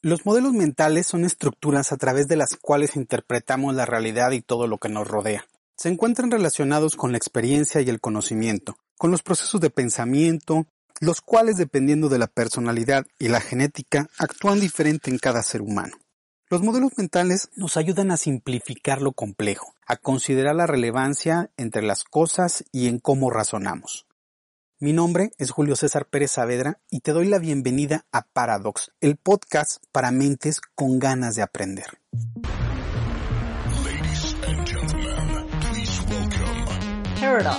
Los modelos mentales son estructuras a través de las cuales interpretamos la realidad y todo lo que nos rodea. Se encuentran relacionados con la experiencia y el conocimiento, con los procesos de pensamiento, los cuales dependiendo de la personalidad y la genética actúan diferente en cada ser humano. Los modelos mentales nos ayudan a simplificar lo complejo, a considerar la relevancia entre las cosas y en cómo razonamos. Mi nombre es Julio César Pérez Saavedra y te doy la bienvenida a Paradox, el podcast para mentes con ganas de aprender. Ladies and gentlemen, please welcome Paradox.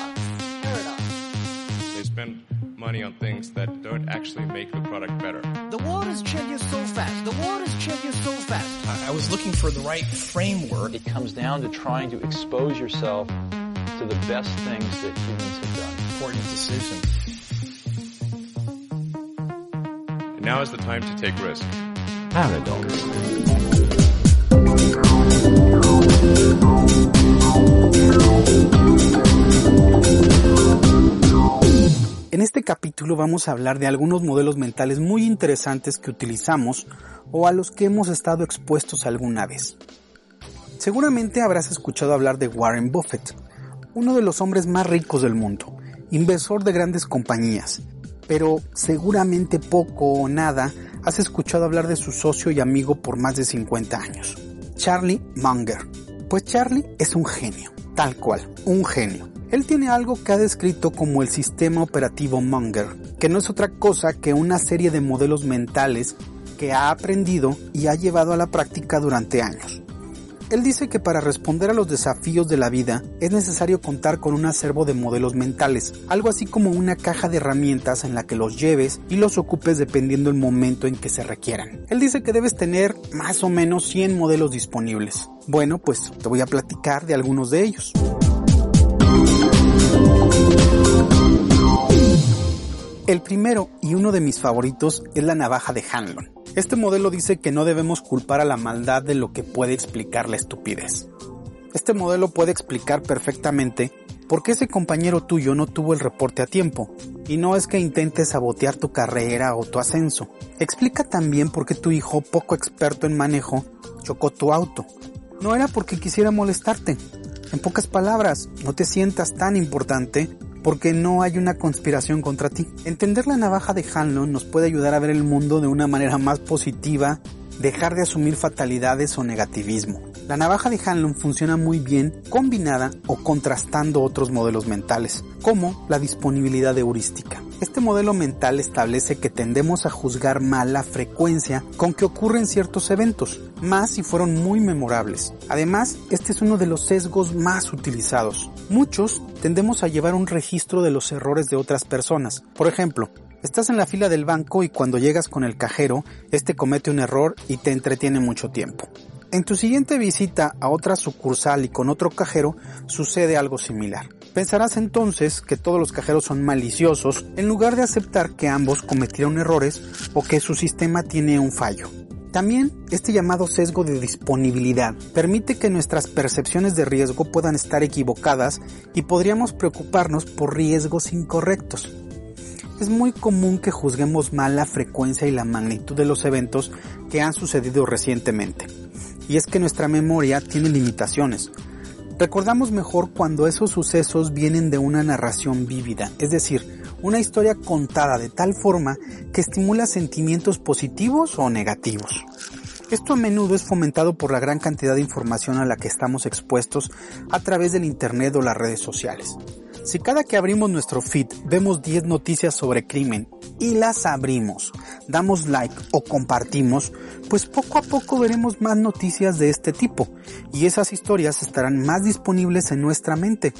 They spend money on things that don't actually make the product better. The world is changing so fast. The world is changing so fast. I was looking for the right framework. It comes down to trying to expose yourself to the best things that humans have done. Important decision. And now is the time to take risks. En este capítulo vamos a hablar de algunos modelos mentales muy interesantes que utilizamos o a los que hemos estado expuestos alguna vez. Seguramente habrás escuchado hablar de Warren Buffett, uno de los hombres más ricos del mundo, inversor de grandes compañías, pero seguramente poco o nada has escuchado hablar de su socio y amigo por más de 50 años, Charlie Munger. Pues Charlie es un genio, tal cual, un genio. Él tiene algo que ha descrito como el sistema operativo Munger, que no es otra cosa que una serie de modelos mentales que ha aprendido y ha llevado a la práctica durante años. Él dice que para responder a los desafíos de la vida es necesario contar con un acervo de modelos mentales, algo así como una caja de herramientas en la que los lleves y los ocupes dependiendo el momento en que se requieran. Él dice que debes tener más o menos 100 modelos disponibles. Bueno, pues te voy a platicar de algunos de ellos. El primero y uno de mis favoritos es la navaja de Hanlon. Este modelo dice que no debemos culpar a la maldad de lo que puede explicar la estupidez. Este modelo puede explicar perfectamente por qué ese compañero tuyo no tuvo el reporte a tiempo, y no es que intentes sabotear tu carrera o tu ascenso. Explica también por qué tu hijo, poco experto en manejo, chocó tu auto. No era porque quisiera molestarte. En pocas palabras, no te sientas tan importante porque no hay una conspiración contra ti. Entender la navaja de Hanlon nos puede ayudar a ver el mundo de una manera más positiva, dejar de asumir fatalidades o negativismo. La navaja de Hanlon funciona muy bien combinada o contrastando otros modelos mentales, como la disponibilidad heurística. Este modelo mental establece que tendemos a juzgar mal la frecuencia con que ocurren ciertos eventos, más si fueron muy memorables. Además, este es uno de los sesgos más utilizados. Muchos tendemos a llevar un registro de los errores de otras personas. Por ejemplo, Estás en la fila del banco y cuando llegas con el cajero, este comete un error y te entretiene mucho tiempo. En tu siguiente visita a otra sucursal y con otro cajero sucede algo similar. Pensarás entonces que todos los cajeros son maliciosos en lugar de aceptar que ambos cometieron errores o que su sistema tiene un fallo. También este llamado sesgo de disponibilidad permite que nuestras percepciones de riesgo puedan estar equivocadas y podríamos preocuparnos por riesgos incorrectos. Es muy común que juzguemos mal la frecuencia y la magnitud de los eventos que han sucedido recientemente. Y es que nuestra memoria tiene limitaciones. Recordamos mejor cuando esos sucesos vienen de una narración vívida, es decir, una historia contada de tal forma que estimula sentimientos positivos o negativos. Esto a menudo es fomentado por la gran cantidad de información a la que estamos expuestos a través del Internet o las redes sociales. Si cada que abrimos nuestro feed vemos 10 noticias sobre crimen y las abrimos, damos like o compartimos, pues poco a poco veremos más noticias de este tipo y esas historias estarán más disponibles en nuestra mente.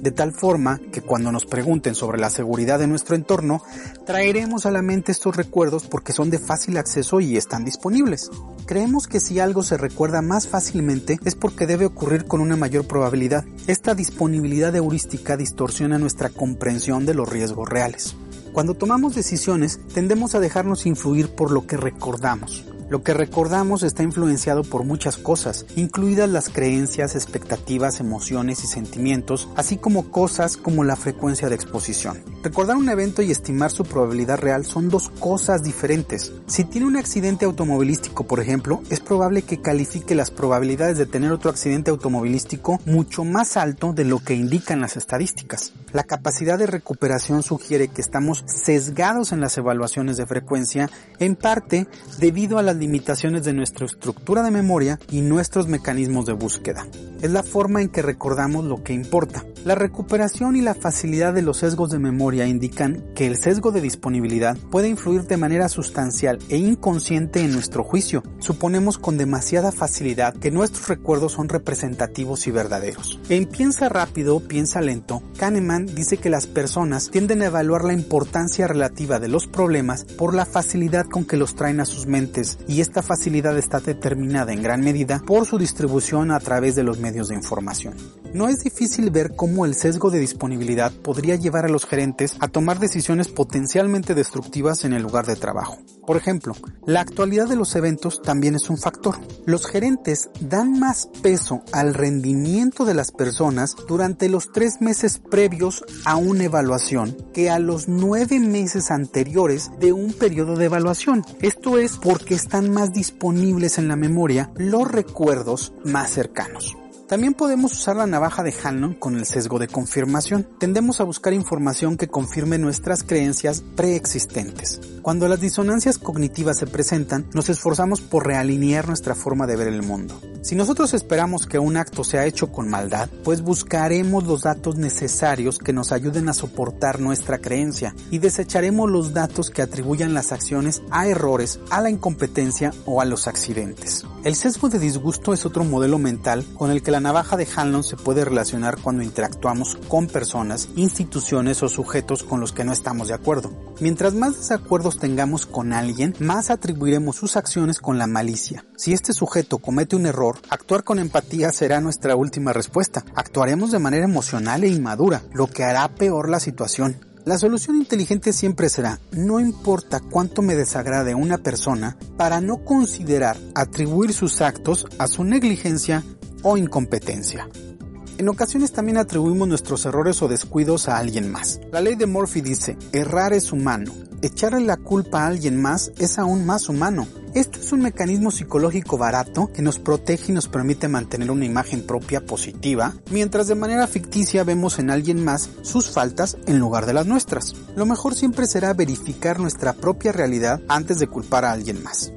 de tal forma que cuando nos pregunten sobre la seguridad de nuestro entorno, traeremos a la mente estos recuerdos porque son de fácil acceso y están disponibles. Creemos que si algo se recuerda más fácilmente es porque debe ocurrir con una mayor probabilidad. Esta disponibilidad heurística distorsiona nuestra comprensión de los riesgos reales. Cuando tomamos decisiones tendemos a dejarnos influir por lo que recordamos. Lo que recordamos está influenciado por muchas cosas, incluidas las creencias, expectativas, emociones y sentimientos, así como cosas como la frecuencia de exposición. Recordar un evento y estimar su probabilidad real son dos cosas diferentes. Si tiene un accidente automovilístico, por ejemplo, es probable que califique las probabilidades de tener otro accidente automovilístico mucho más alto de lo que indican las estadísticas. La capacidad de recuperación sugiere que estamos sesgados en las evaluaciones de frecuencia, en parte debido a las limitaciones de nuestra estructura de memoria y nuestros mecanismos de búsqueda. Es la forma en que recordamos lo que importa. La recuperación y la facilidad de los sesgos de memoria indican que el sesgo de disponibilidad puede influir de manera sustancial e inconsciente en nuestro juicio. Suponemos con demasiada facilidad que nuestros recuerdos son representativos y verdaderos. En Piensa rápido, piensa lento, Kahneman dice que las personas tienden a evaluar la importancia relativa de los problemas por la facilidad con que los traen a sus mentes y esta facilidad está determinada en gran medida por su distribución a través de los medios de información. No es difícil ver cómo el sesgo de disponibilidad podría llevar a los gerentes a tomar decisiones potencialmente destructivas en el lugar de trabajo. Por ejemplo, la actualidad de los eventos también es un factor. Los gerentes dan más peso al rendimiento de las personas durante los tres meses previos a una evaluación que a los nueve meses anteriores de un periodo de evaluación. Esto es porque están más disponibles en la memoria los recuerdos más cercanos. También podemos usar la navaja de Hanlon con el sesgo de confirmación. Tendemos a buscar información que confirme nuestras creencias preexistentes. Cuando las disonancias cognitivas se presentan, nos esforzamos por realinear nuestra forma de ver el mundo. Si nosotros esperamos que un acto sea hecho con maldad, pues buscaremos los datos necesarios que nos ayuden a soportar nuestra creencia y desecharemos los datos que atribuyan las acciones a errores, a la incompetencia o a los accidentes. El sesgo de disgusto es otro modelo mental con el que la navaja de Hanlon se puede relacionar cuando interactuamos con personas, instituciones o sujetos con los que no estamos de acuerdo. Mientras más desacuerdos tengamos con alguien, más atribuiremos sus acciones con la malicia. Si este sujeto comete un error, actuar con empatía será nuestra última respuesta. Actuaremos de manera emocional e inmadura, lo que hará peor la situación. La solución inteligente siempre será, no importa cuánto me desagrade una persona, para no considerar atribuir sus actos a su negligencia o incompetencia. En ocasiones también atribuimos nuestros errores o descuidos a alguien más. La ley de Murphy dice, errar es humano, echarle la culpa a alguien más es aún más humano. Esto es un mecanismo psicológico barato que nos protege y nos permite mantener una imagen propia positiva, mientras de manera ficticia vemos en alguien más sus faltas en lugar de las nuestras. Lo mejor siempre será verificar nuestra propia realidad antes de culpar a alguien más.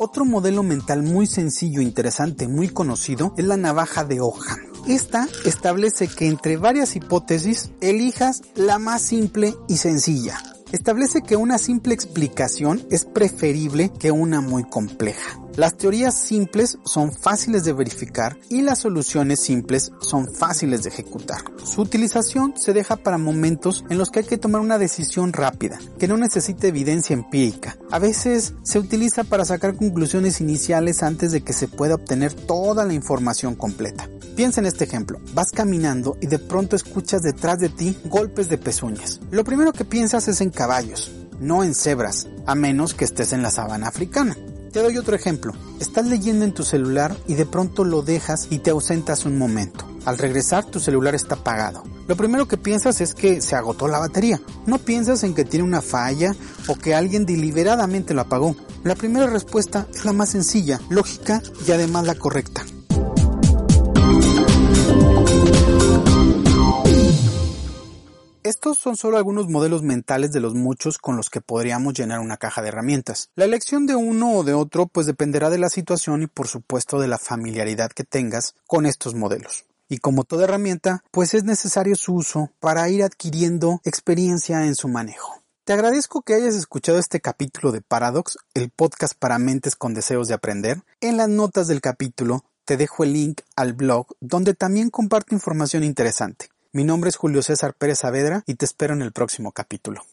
Otro modelo mental muy sencillo, interesante, muy conocido es la navaja de hoja. Esta establece que entre varias hipótesis elijas la más simple y sencilla. Establece que una simple explicación es preferible que una muy compleja. Las teorías simples son fáciles de verificar y las soluciones simples son fáciles de ejecutar. Su utilización se deja para momentos en los que hay que tomar una decisión rápida, que no necesite evidencia empírica. A veces se utiliza para sacar conclusiones iniciales antes de que se pueda obtener toda la información completa. Piensa en este ejemplo. Vas caminando y de pronto escuchas detrás de ti golpes de pezuñas. Lo primero que piensas es en caballos, no en cebras, a menos que estés en la sabana africana. Te doy otro ejemplo. Estás leyendo en tu celular y de pronto lo dejas y te ausentas un momento. Al regresar tu celular está apagado. Lo primero que piensas es que se agotó la batería. No piensas en que tiene una falla o que alguien deliberadamente lo apagó. La primera respuesta es la más sencilla, lógica y además la correcta. Estos son solo algunos modelos mentales de los muchos con los que podríamos llenar una caja de herramientas. La elección de uno o de otro pues dependerá de la situación y por supuesto de la familiaridad que tengas con estos modelos. Y como toda herramienta, pues es necesario su uso para ir adquiriendo experiencia en su manejo. Te agradezco que hayas escuchado este capítulo de Paradox, el podcast para mentes con deseos de aprender. En las notas del capítulo te dejo el link al blog donde también comparto información interesante. Mi nombre es Julio César Pérez Saavedra y te espero en el próximo capítulo.